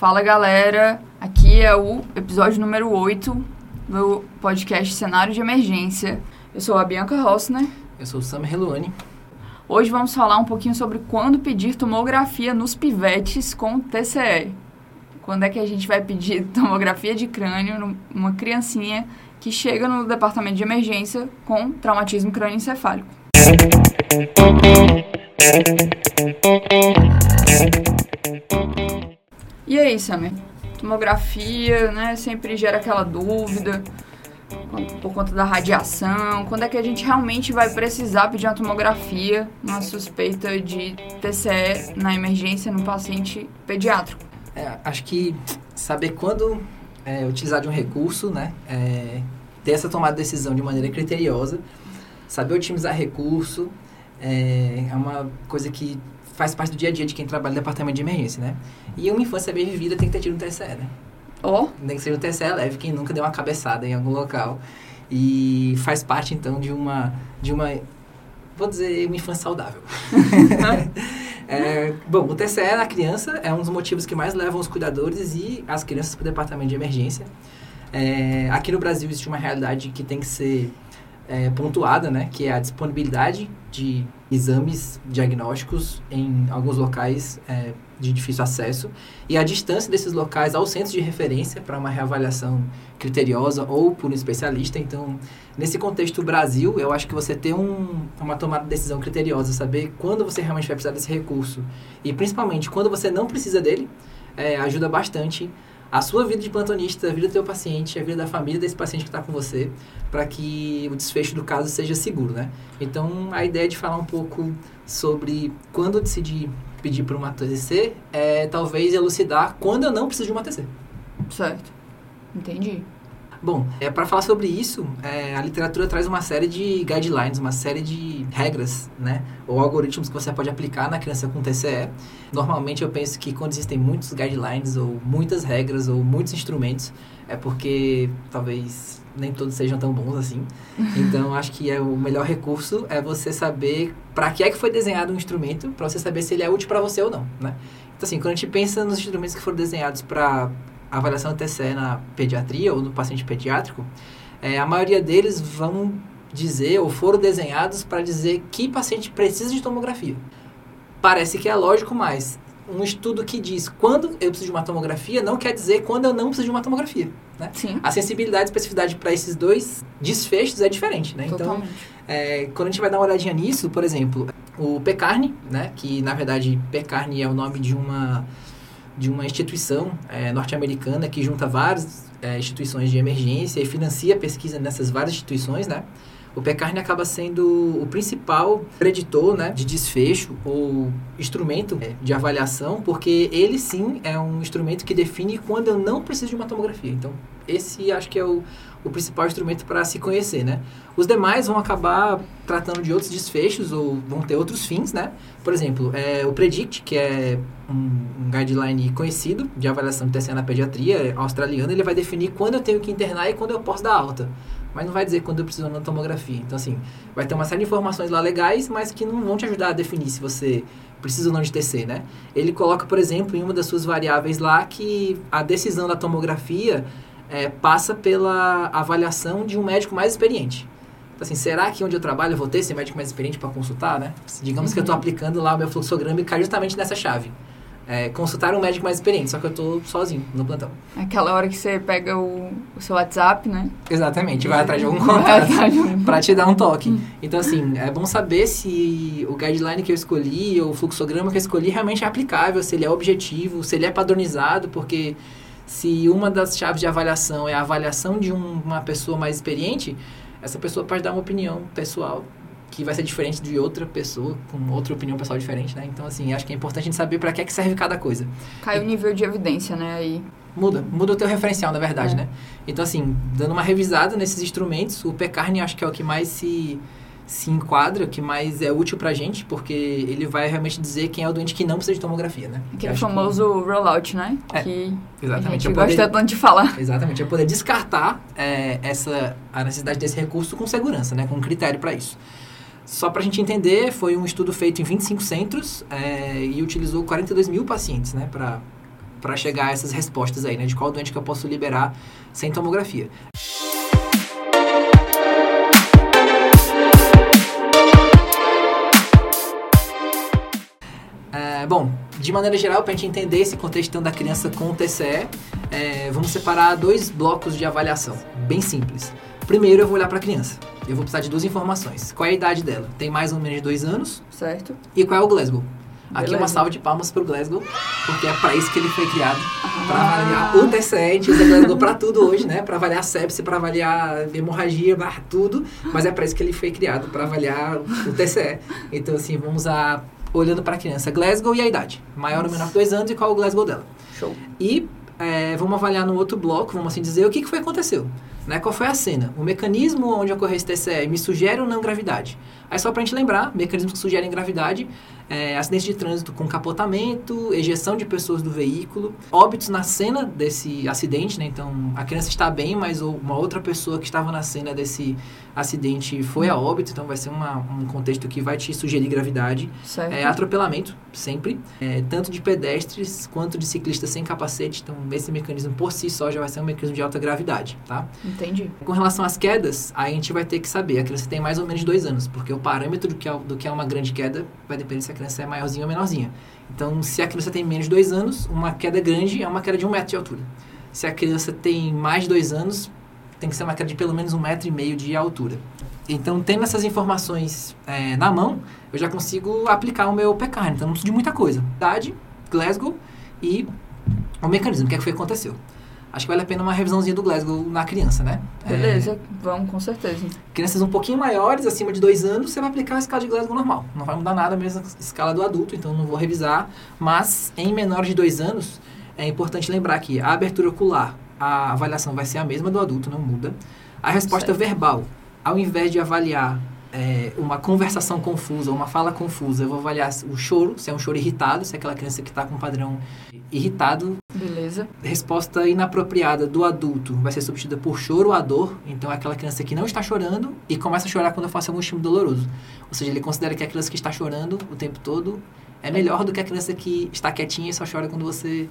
Fala galera, aqui é o episódio número 8 do podcast Cenário de Emergência. Eu sou a Bianca Rossner. Eu sou o Sam Heluani. Hoje vamos falar um pouquinho sobre quando pedir tomografia nos pivetes com TCE. Quando é que a gente vai pedir tomografia de crânio numa criancinha que chega no departamento de emergência com traumatismo crânioencefálico. E aí, Samir? Tomografia, né? Sempre gera aquela dúvida por conta da radiação. Quando é que a gente realmente vai precisar pedir uma tomografia numa suspeita de TCE na emergência no paciente pediátrico? É, acho que saber quando é, utilizar de um recurso, né? É, ter essa tomada de decisão de maneira criteriosa, saber otimizar recurso, é, é uma coisa que faz parte do dia a dia de quem trabalha no departamento de emergência, né? E uma infância bem vivida tem que ter tido um TCE, né? Oh. Tem que ser um TCE leve, quem nunca deu uma cabeçada em algum local. E faz parte, então, de uma, de uma vou dizer, uma infância saudável. é, bom, o TCE na criança é um dos motivos que mais levam os cuidadores e as crianças para o departamento de emergência. É, aqui no Brasil existe uma realidade que tem que ser é, pontuada, né, que é a disponibilidade de exames diagnósticos em alguns locais é, de difícil acesso e a distância desses locais aos centros de referência para uma reavaliação criteriosa ou por um especialista. Então, nesse contexto Brasil, eu acho que você ter um, uma tomada de decisão criteriosa, saber quando você realmente vai precisar desse recurso e principalmente quando você não precisa dele, é, ajuda bastante a sua vida de plantonista, a vida do teu paciente, a vida da família desse paciente que está com você, para que o desfecho do caso seja seguro, né? Então, a ideia de falar um pouco sobre quando decidir pedir para uma TCC é talvez elucidar quando eu não preciso de uma TC. Certo. Entendi. Bom, é, para falar sobre isso, é, a literatura traz uma série de guidelines, uma série de regras, né? Ou algoritmos que você pode aplicar na criança com TCE. Normalmente eu penso que quando existem muitos guidelines, ou muitas regras, ou muitos instrumentos, é porque talvez nem todos sejam tão bons assim. Então, acho que é o melhor recurso é você saber para que é que foi desenhado um instrumento, para você saber se ele é útil para você ou não, né? Então, assim, quando a gente pensa nos instrumentos que foram desenhados para avaliação TCE na pediatria ou no paciente pediátrico, é, a maioria deles vão dizer ou foram desenhados para dizer que paciente precisa de tomografia. Parece que é lógico, mas um estudo que diz quando eu preciso de uma tomografia não quer dizer quando eu não preciso de uma tomografia. Né? Sim. A sensibilidade e especificidade para esses dois desfechos é diferente. Né? Então, é, quando a gente vai dar uma olhadinha nisso, por exemplo, o PECARNE, né, que na verdade PECARNE é o nome de uma de uma instituição é, norte-americana que junta várias é, instituições de emergência e financia pesquisa nessas várias instituições, né? O PECARNE acaba sendo o principal preditor né, de desfecho ou instrumento é, de avaliação, porque ele sim é um instrumento que define quando eu não preciso de uma tomografia. Então, esse acho que é o, o principal instrumento para se conhecer, né? Os demais vão acabar tratando de outros desfechos ou vão ter outros fins, né? Por exemplo, é, o PREDICT, que é um, um guideline conhecido de avaliação de TCA na pediatria australiana, ele vai definir quando eu tenho que internar e quando eu posso dar alta. Mas não vai dizer quando eu preciso de uma tomografia. Então, assim, vai ter uma série de informações lá legais, mas que não vão te ajudar a definir se você precisa ou não de TC, né? Ele coloca, por exemplo, em uma das suas variáveis lá que a decisão da tomografia é, passa pela avaliação de um médico mais experiente. Então, assim, será que onde eu trabalho eu vou ter esse médico mais experiente para consultar, né? Digamos uhum. que eu estou aplicando lá o meu fluxograma e cai justamente nessa chave. É, consultar um médico mais experiente, só que eu estou sozinho no plantão. Aquela hora que você pega o, o seu WhatsApp, né? Exatamente, vai atrás de algum contato para te dar um toque. Uhum. Então, assim, é bom saber se o guideline que eu escolhi ou o fluxograma que eu escolhi realmente é aplicável, se ele é objetivo, se ele é padronizado, porque se uma das chaves de avaliação é a avaliação de um, uma pessoa mais experiente, essa pessoa pode dar uma opinião pessoal que vai ser diferente de outra pessoa com outra opinião pessoal diferente, né? Então, assim, acho que é importante a gente saber para que, é que serve cada coisa. Cai o nível de evidência, né? Aí. Muda, muda o teu referencial, na verdade, é. né? Então, assim, dando uma revisada nesses instrumentos, o PECARNE acho que é o que mais se se enquadra, que mais é útil pra gente, porque ele vai realmente dizer quem é o doente que não precisa de tomografia, né? Aquele famoso que... rollout, né? É, que exatamente. A gente gosta tanto de falar. Exatamente, é poder descartar é, essa, a necessidade desse recurso com segurança, né? Com critério para isso. Só para a gente entender, foi um estudo feito em 25 centros é, e utilizou 42 mil pacientes, né? Para chegar a essas respostas aí, né? De qual doente que eu posso liberar sem tomografia. Bom, de maneira geral, para a gente entender esse contexto da criança com o TCE, é, vamos separar dois blocos de avaliação, bem simples. Primeiro, eu vou olhar para a criança. Eu vou precisar de duas informações. Qual é a idade dela? Tem mais ou menos de dois anos? Certo. E qual é o Glasgow? Aqui uma salva de palmas para o Glasgow, porque é para isso que ele foi criado. Ah. Para avaliar o TCE, a gente usa Glasgow para tudo hoje, né? Para avaliar sepse, para avaliar hemorragia, tudo. Mas é para isso que ele foi criado, para avaliar o TCE. Então, assim, vamos a olhando para a criança, Glasgow e a idade. Maior ou menor que dois anos e qual é o Glasgow dela. Show. E é, vamos avaliar no outro bloco, vamos assim dizer, o que, que foi que aconteceu. Né? Qual foi a cena? O mecanismo onde ocorreu esse TCE me sugere ou não gravidade? Aí só para a gente lembrar, mecanismos que sugerem gravidade é, acidente de trânsito com capotamento, ejeção de pessoas do veículo, óbitos na cena desse acidente, né? Então, a criança está bem, mas uma outra pessoa que estava na cena desse acidente foi a óbito, então vai ser uma, um contexto que vai te sugerir gravidade. Certo. É, atropelamento, sempre, é, tanto de pedestres quanto de ciclistas sem capacete, então esse mecanismo por si só já vai ser um mecanismo de alta gravidade, tá? Entendi. Com relação às quedas, aí a gente vai ter que saber, a criança tem mais ou menos dois anos, porque o parâmetro do que é, do que é uma grande queda vai depender se a criança é maiorzinha ou menorzinha. Então, se a criança tem menos de dois anos, uma queda grande é uma queda de um metro de altura. Se a criança tem mais de dois anos, tem que ser uma queda de pelo menos um metro e meio de altura. Então, tendo essas informações é, na mão, eu já consigo aplicar o meu PECARN. Então, não preciso de muita coisa. Idade, Glasgow e o mecanismo, o que, é que foi que aconteceu acho que vale a pena uma revisãozinha do Glasgow na criança, né? Beleza, é, vamos, com certeza. Crianças um pouquinho maiores, acima de dois anos, você vai aplicar a escala de Glasgow normal. Não vai mudar nada a mesma escala do adulto, então não vou revisar. Mas em menores de dois anos, é importante lembrar que a abertura ocular, a avaliação vai ser a mesma do adulto, não muda. A resposta certo. verbal, ao invés de avaliar é, uma conversação confusa, uma fala confusa, eu vou avaliar o choro, se é um choro irritado, se é aquela criança que está com um padrão irritado. Resposta inapropriada do adulto vai ser substituída por choro ou a dor. Então é aquela criança que não está chorando e começa a chorar quando eu faço algum estímulo doloroso. Ou seja, ele considera que a criança que está chorando o tempo todo é melhor do que a criança que está quietinha e só chora quando você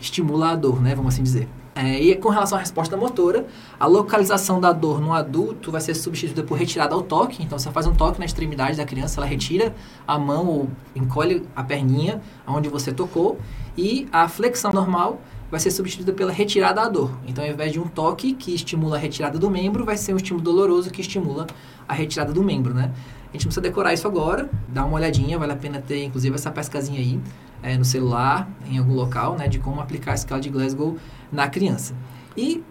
estimula a dor, né? Vamos assim dizer. É, e com relação à resposta motora, a localização da dor no adulto vai ser substituída por retirada ao toque. Então, você faz um toque na extremidade da criança, ela retira a mão ou encolhe a perninha onde você tocou. E a flexão normal vai ser substituída pela retirada à dor. Então, ao invés de um toque que estimula a retirada do membro, vai ser um estímulo doloroso que estimula a retirada do membro, né? A gente precisa decorar isso agora, dá uma olhadinha, vale a pena ter inclusive essa pescazinha aí é, no celular, em algum local, né, de como aplicar a escala de Glasgow na criança. E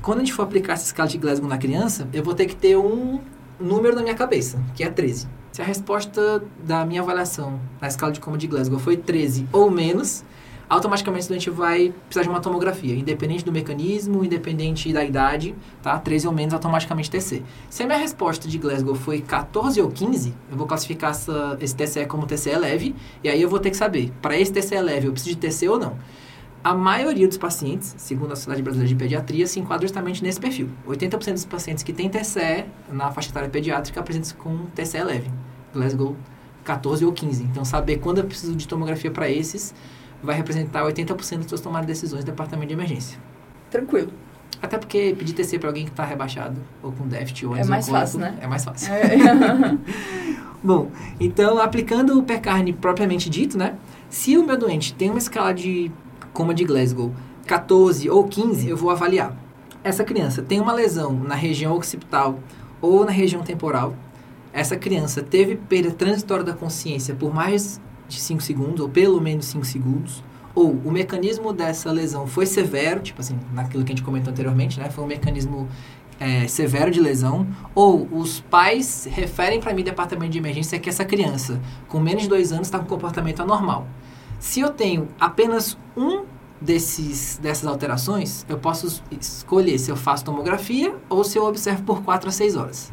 quando a gente for aplicar essa escala de Glasgow na criança, eu vou ter que ter um número na minha cabeça, que é 13. Se a resposta da minha avaliação na escala de coma de Glasgow foi 13 ou menos, automaticamente o doente vai precisar de uma tomografia, independente do mecanismo, independente da idade, tá? 13 ou menos, automaticamente TC. Se a minha resposta de Glasgow foi 14 ou 15, eu vou classificar essa, esse TCE como TCE leve, e aí eu vou ter que saber, para esse TCE leve, eu preciso de TC ou não. A maioria dos pacientes, segundo a Sociedade Brasileira de Pediatria, se enquadra justamente nesse perfil. 80% dos pacientes que têm TCE na faixa etária pediátrica apresentam com TCE leve. Glasgow 14 ou 15. Então, saber quando eu preciso de tomografia para esses vai representar 80% das suas tomadas de decisões do departamento de emergência. Tranquilo. Até porque pedir TC para alguém que está rebaixado ou com déficit ou É mais fácil, né? É mais fácil. É. Bom, então, aplicando o percarne propriamente dito, né? Se o meu doente tem uma escala de coma de Glasgow 14 ou 15, eu vou avaliar. Essa criança tem uma lesão na região occipital ou na região temporal. Essa criança teve perda transitória da consciência por mais de 5 segundos, ou pelo menos 5 segundos, ou o mecanismo dessa lesão foi severo, tipo assim, naquilo que a gente comentou anteriormente, né? Foi um mecanismo é, severo de lesão, ou os pais referem para mim, departamento de emergência, que essa criança, com menos de 2 anos, está com comportamento anormal. Se eu tenho apenas um desses, dessas alterações, eu posso escolher se eu faço tomografia ou se eu observo por 4 a 6 horas.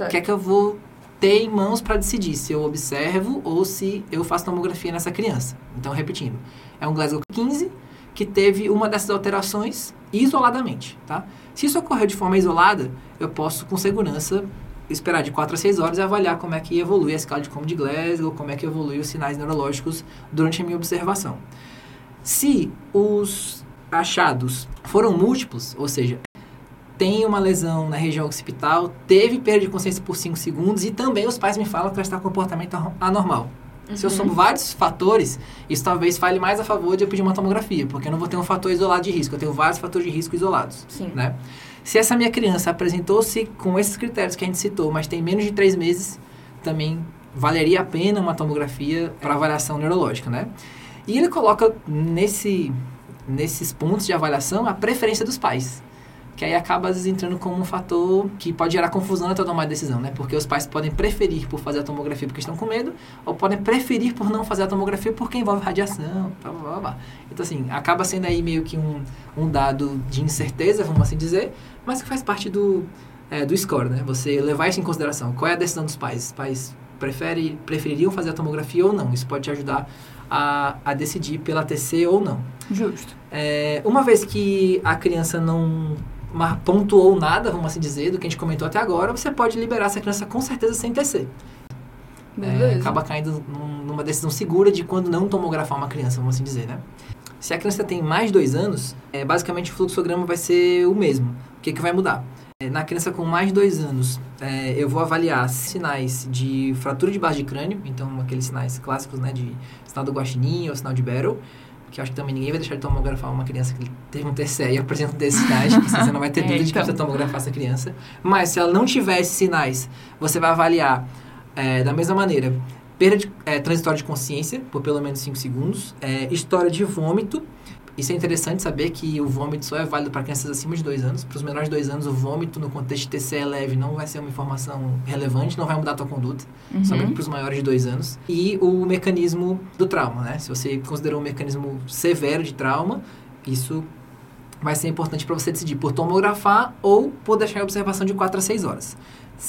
O que é que eu vou ter mãos para decidir se eu observo ou se eu faço tomografia nessa criança. Então, repetindo, é um Glasgow 15 que teve uma dessas alterações isoladamente, tá? Se isso ocorreu de forma isolada, eu posso com segurança esperar de 4 a 6 horas e avaliar como é que evolui a escala de como de Glasgow, como é que evolui os sinais neurológicos durante a minha observação. Se os achados foram múltiplos, ou seja, tem uma lesão na região occipital, teve perda de consciência por 5 segundos e também os pais me falam que ela está com comportamento anormal. Uhum. Se eu somo vários fatores, isso talvez fale mais a favor de eu pedir uma tomografia, porque eu não vou ter um fator isolado de risco, eu tenho vários fatores de risco isolados. Sim. Né? Se essa minha criança apresentou-se com esses critérios que a gente citou, mas tem menos de 3 meses, também valeria a pena uma tomografia para avaliação neurológica, né? E ele coloca nesse, nesses pontos de avaliação a preferência dos pais que aí acaba às vezes entrando como um fator que pode gerar confusão na tomada de decisão, né? Porque os pais podem preferir por fazer a tomografia porque estão com medo, ou podem preferir por não fazer a tomografia porque envolve radiação, blá, blá, blá. Então, assim, acaba sendo aí meio que um, um dado de incerteza, vamos assim dizer, mas que faz parte do, é, do score, né? Você levar isso em consideração. Qual é a decisão dos pais? Os pais prefere, prefeririam fazer a tomografia ou não? Isso pode te ajudar a, a decidir pela TC ou não. Justo. É, uma vez que a criança não pontuou nada, vamos assim dizer, do que a gente comentou até agora, você pode liberar essa criança com certeza sem TC. É, acaba caindo num, numa decisão segura de quando não tomografar uma criança, vamos assim dizer, né? Se a criança tem mais de dois anos, é, basicamente o fluxograma vai ser o mesmo. O que, que vai mudar? É, na criança com mais de dois anos, é, eu vou avaliar sinais de fratura de base de crânio, então aqueles sinais clássicos, né, de sinal do guaxinim ou sinal de Barrow, que eu acho que também ninguém vai deixar de tomografar uma criança que teve um TCE e apresenta desses sinais, você não vai ter é, dúvida de que então. precisa tomografar essa criança. Mas se ela não tiver esses sinais, você vai avaliar é, da mesma maneira perda de, é, transitória de consciência por pelo menos 5 segundos, é, história de vômito isso é interessante saber que o vômito só é válido para crianças acima de 2 anos. Para os menores de 2 anos, o vômito no contexto de TCE leve não vai ser uma informação relevante, não vai mudar a tua conduta, uhum. somente para os maiores de 2 anos. E o mecanismo do trauma, né? Se você considerou um mecanismo severo de trauma, isso vai ser importante para você decidir por tomografar ou por deixar em observação de 4 a 6 horas.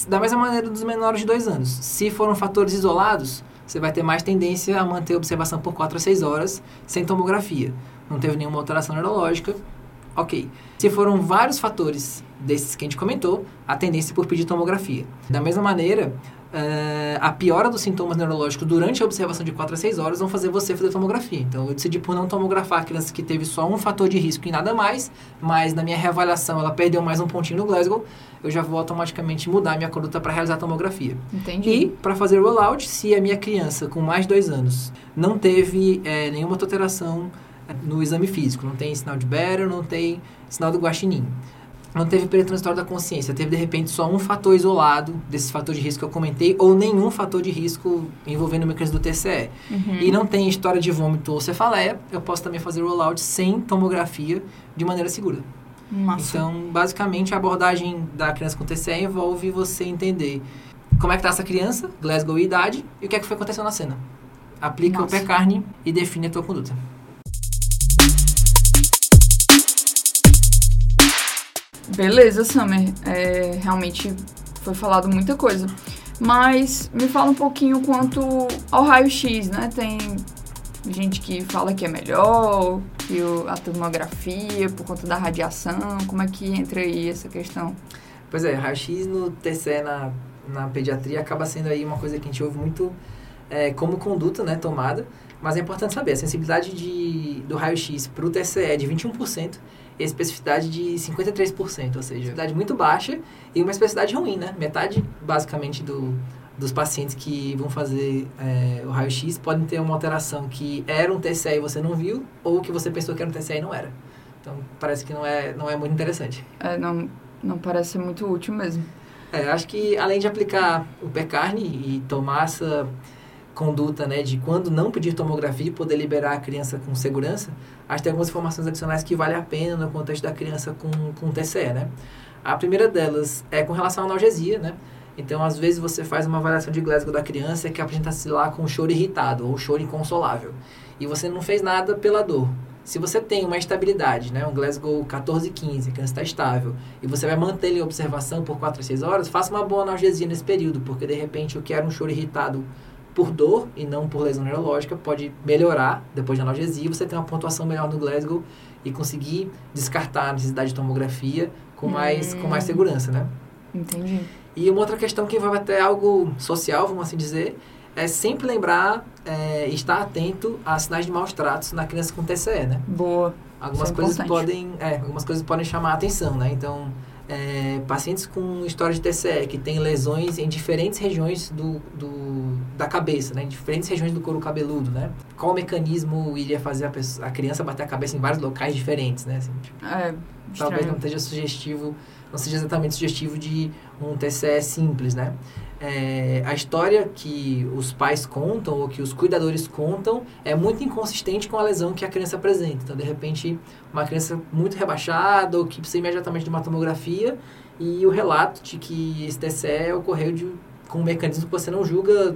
Da mesma maneira dos menores de 2 anos. Se foram fatores isolados, você vai ter mais tendência a manter a observação por 4 a 6 horas sem tomografia não teve nenhuma alteração neurológica, ok. Se foram vários fatores desses que a gente comentou, a tendência é por pedir tomografia. Da mesma maneira, uh, a piora dos sintomas neurológicos durante a observação de 4 a 6 horas vão fazer você fazer tomografia. Então, eu decidi por não tomografar a criança que teve só um fator de risco e nada mais, mas na minha reavaliação ela perdeu mais um pontinho no Glasgow, eu já vou automaticamente mudar minha conduta para realizar a tomografia. Entendi. E, para fazer o rollout, se a minha criança com mais de 2 anos não teve é, nenhuma alteração no exame físico. Não tem sinal de Better, não tem sinal do guaxinim. Não teve perda transitória da consciência, teve de repente só um fator isolado desses fatores de risco que eu comentei, ou nenhum fator de risco envolvendo o mecanismo do TCE. Uhum. E não tem história de vômito ou cefaleia, eu posso também fazer rollout sem tomografia de maneira segura. Massa. Então, basicamente, a abordagem da criança com TCE envolve você entender como é que está essa criança, Glasgow e idade, e o que é que foi acontecendo na cena. Aplica Nossa. o pé carne e define a tua conduta. Beleza, Summer. É, realmente foi falado muita coisa. Mas me fala um pouquinho quanto ao raio-x, né? Tem gente que fala que é melhor, que a tomografia, por conta da radiação. Como é que entra aí essa questão? Pois é, raio-x no TCE na, na pediatria acaba sendo aí uma coisa que a gente ouve muito é, como conduta, né, tomada. Mas é importante saber, a sensibilidade de, do raio-x para o TCE é de 21% e a especificidade de 53%, ou seja, especificidade muito baixa e uma especificidade ruim, né? Metade, basicamente, do, dos pacientes que vão fazer é, o raio-x podem ter uma alteração que era um TCE e você não viu, ou que você pensou que era um TCE e não era. Então, parece que não é, não é muito interessante. É, não, não parece muito útil mesmo. É, acho que além de aplicar o pé-carne e tomar essa conduta, né, de quando não pedir tomografia e poder liberar a criança com segurança, acho que tem algumas informações adicionais que vale a pena no contexto da criança com, com TCE, né? A primeira delas é com relação à analgesia, né? Então, às vezes, você faz uma avaliação de Glasgow da criança que apresenta-se lá com choro irritado ou choro inconsolável. E você não fez nada pela dor. Se você tem uma estabilidade, né, um Glasgow 14 15, a criança está estável, e você vai manter ele em observação por 4 a 6 horas, faça uma boa analgesia nesse período, porque de repente o que era um choro irritado por dor e não por lesão neurológica, pode melhorar depois de analgesia, você tem uma pontuação melhor no Glasgow e conseguir descartar a necessidade de tomografia com mais, com mais hum. segurança, né? Entendi. E uma outra questão que envolve até algo social, vamos assim dizer, é sempre lembrar é, estar atento a sinais de maus tratos na criança com TCE, né? Boa. Algumas Isso é coisas podem, é, algumas coisas podem chamar a atenção, né? Então, é, pacientes com história de TCE que têm lesões em diferentes regiões do, do, da cabeça, né? Em diferentes regiões do couro cabeludo, né? Qual mecanismo iria fazer a, pessoa- a criança bater a cabeça em vários locais diferentes, né? Assim, tipo, É, talvez não esteja sugestivo, não seja exatamente sugestivo de um TCE simples, né? É, a história que os pais contam ou que os cuidadores contam é muito inconsistente com a lesão que a criança apresenta. Então, de repente, uma criança muito rebaixada ou que precisa imediatamente de uma tomografia e o relato de que esse TCE ocorreu de, com um mecanismo que você não julga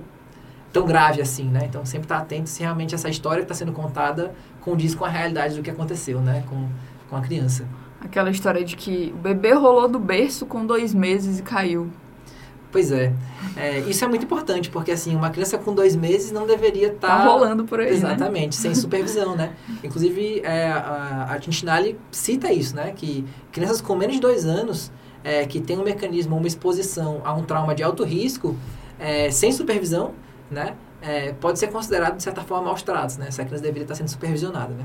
tão grave assim, né? Então, sempre estar atento se realmente essa história que está sendo contada condiz com a realidade do que aconteceu, né? Com, com a criança. Aquela história de que o bebê rolou do berço com dois meses e caiu. Pois é. É, Isso é muito importante, porque assim, uma criança com dois meses não deveria estar. Tá, rolando por aí, né? Exatamente, sem supervisão, né? Inclusive, é, a, a Tintinali cita isso, né? Que crianças com menos de dois anos é, que têm um mecanismo, uma exposição a um trauma de alto risco, é, sem supervisão, né? É, pode ser considerado, de certa forma, maus tratos, né? Essa criança deveria estar sendo supervisionada, né?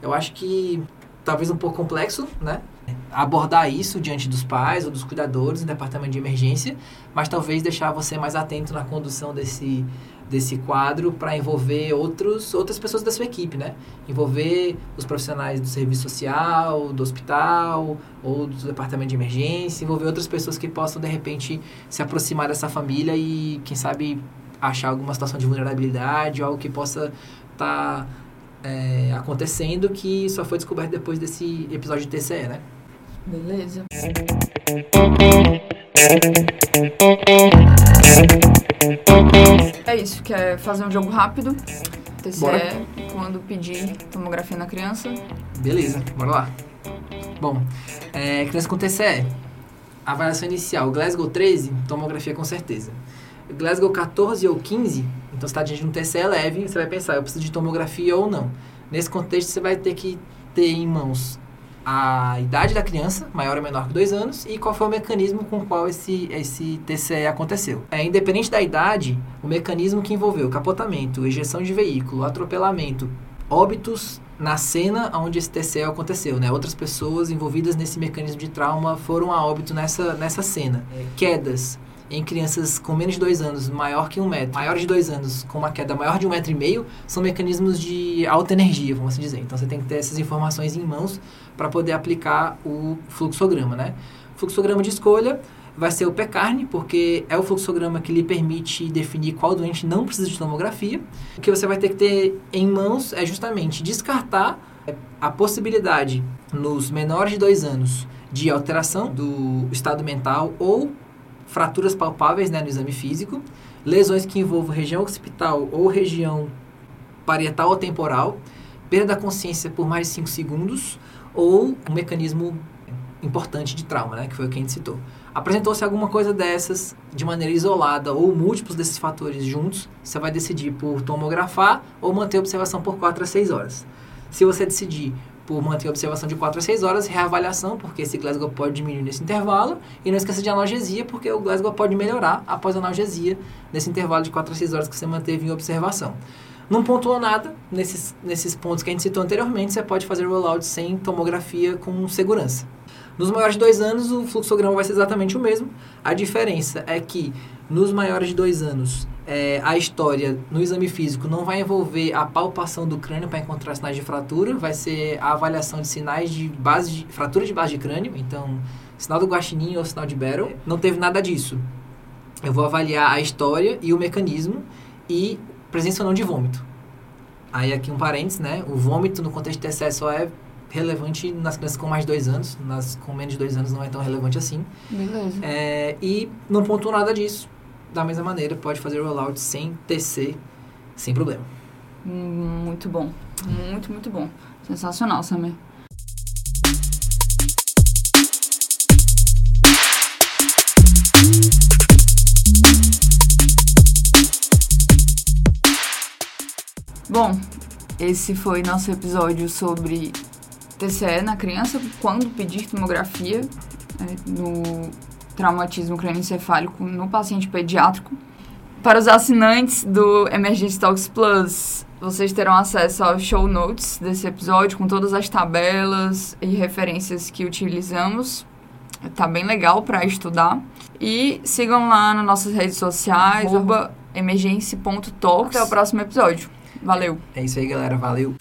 Eu acho que talvez um pouco complexo, né? Abordar isso diante dos pais ou dos cuidadores no departamento de emergência, mas talvez deixar você mais atento na condução desse, desse quadro para envolver outros, outras pessoas da sua equipe, né? Envolver os profissionais do serviço social, do hospital ou do departamento de emergência, envolver outras pessoas que possam, de repente, se aproximar dessa família e, quem sabe, achar alguma situação de vulnerabilidade, algo que possa estar é, acontecendo que só foi descoberto depois desse episódio de TCE, né? Beleza. É isso, quer fazer um jogo rápido? TCE, Bora. quando pedir tomografia na criança. Beleza, bora lá. Bom, é, criança com TCE. Avaliação inicial, Glasgow 13, tomografia com certeza. Glasgow 14 ou 15, então você está diante de um TCE leve, você vai pensar, eu preciso de tomografia ou não. Nesse contexto, você vai ter que ter em mãos a idade da criança, maior ou menor que 2 anos, e qual foi o mecanismo com o qual esse, esse TCE aconteceu. É, independente da idade, o mecanismo que envolveu capotamento, ejeção de veículo, atropelamento, óbitos na cena onde esse TCE aconteceu, né? Outras pessoas envolvidas nesse mecanismo de trauma foram a óbito nessa, nessa cena. Quedas em crianças com menos de dois anos, maior que um metro, maior de dois anos, com uma queda maior de um metro e meio, são mecanismos de alta energia, vamos assim dizer. Então você tem que ter essas informações em mãos para poder aplicar o fluxograma, né? O fluxograma de escolha vai ser o PECARNE, porque é o fluxograma que lhe permite definir qual doente não precisa de tomografia. O que você vai ter que ter em mãos é justamente descartar a possibilidade nos menores de dois anos de alteração do estado mental ou fraturas palpáveis né, no exame físico, lesões que envolvam região occipital ou região parietal ou temporal, perda da consciência por mais de 5 segundos ou um mecanismo importante de trauma, né, que foi o que a gente citou. Apresentou-se alguma coisa dessas de maneira isolada ou múltiplos desses fatores juntos, você vai decidir por tomografar ou manter a observação por 4 a 6 horas. Se você decidir por manter a observação de 4 a 6 horas, reavaliação, porque esse Glasgow pode diminuir nesse intervalo, e não esqueça de analgesia, porque o Glasgow pode melhorar após a analgesia, nesse intervalo de 4 a 6 horas que você manteve em observação. Não pontuou nada nesses, nesses pontos que a gente citou anteriormente, você pode fazer rollout sem tomografia com segurança. Nos maiores de 2 anos, o fluxograma vai ser exatamente o mesmo. A diferença é que nos maiores de 2 anos, é, a história no exame físico não vai envolver a palpação do crânio para encontrar sinais de fratura, vai ser a avaliação de sinais de base de, fratura de base de crânio, então sinal do guaxinim ou sinal de Barrow. Não teve nada disso. Eu vou avaliar a história e o mecanismo e presença ou não de vômito. Aí aqui um parênteses, né? O vômito no contexto de TCE só é relevante nas crianças com mais de dois anos, nas com menos de dois anos não é tão relevante assim. Beleza. É, e não pontuou nada disso. Da mesma maneira, pode fazer rollout sem TC, sem problema. Muito bom. Muito, muito bom. Sensacional, Samir. Bom, esse foi nosso episódio sobre TCE na criança, quando pedir tomografia é, no traumatismo crânioencefálico no paciente pediátrico. Para os assinantes do Emergency Talks Plus, vocês terão acesso aos show notes desse episódio com todas as tabelas e referências que utilizamos. Tá bem legal para estudar. E sigam lá nas nossas redes sociais, emergência.talks. Até o próximo episódio. Valeu. É isso aí, galera. Valeu.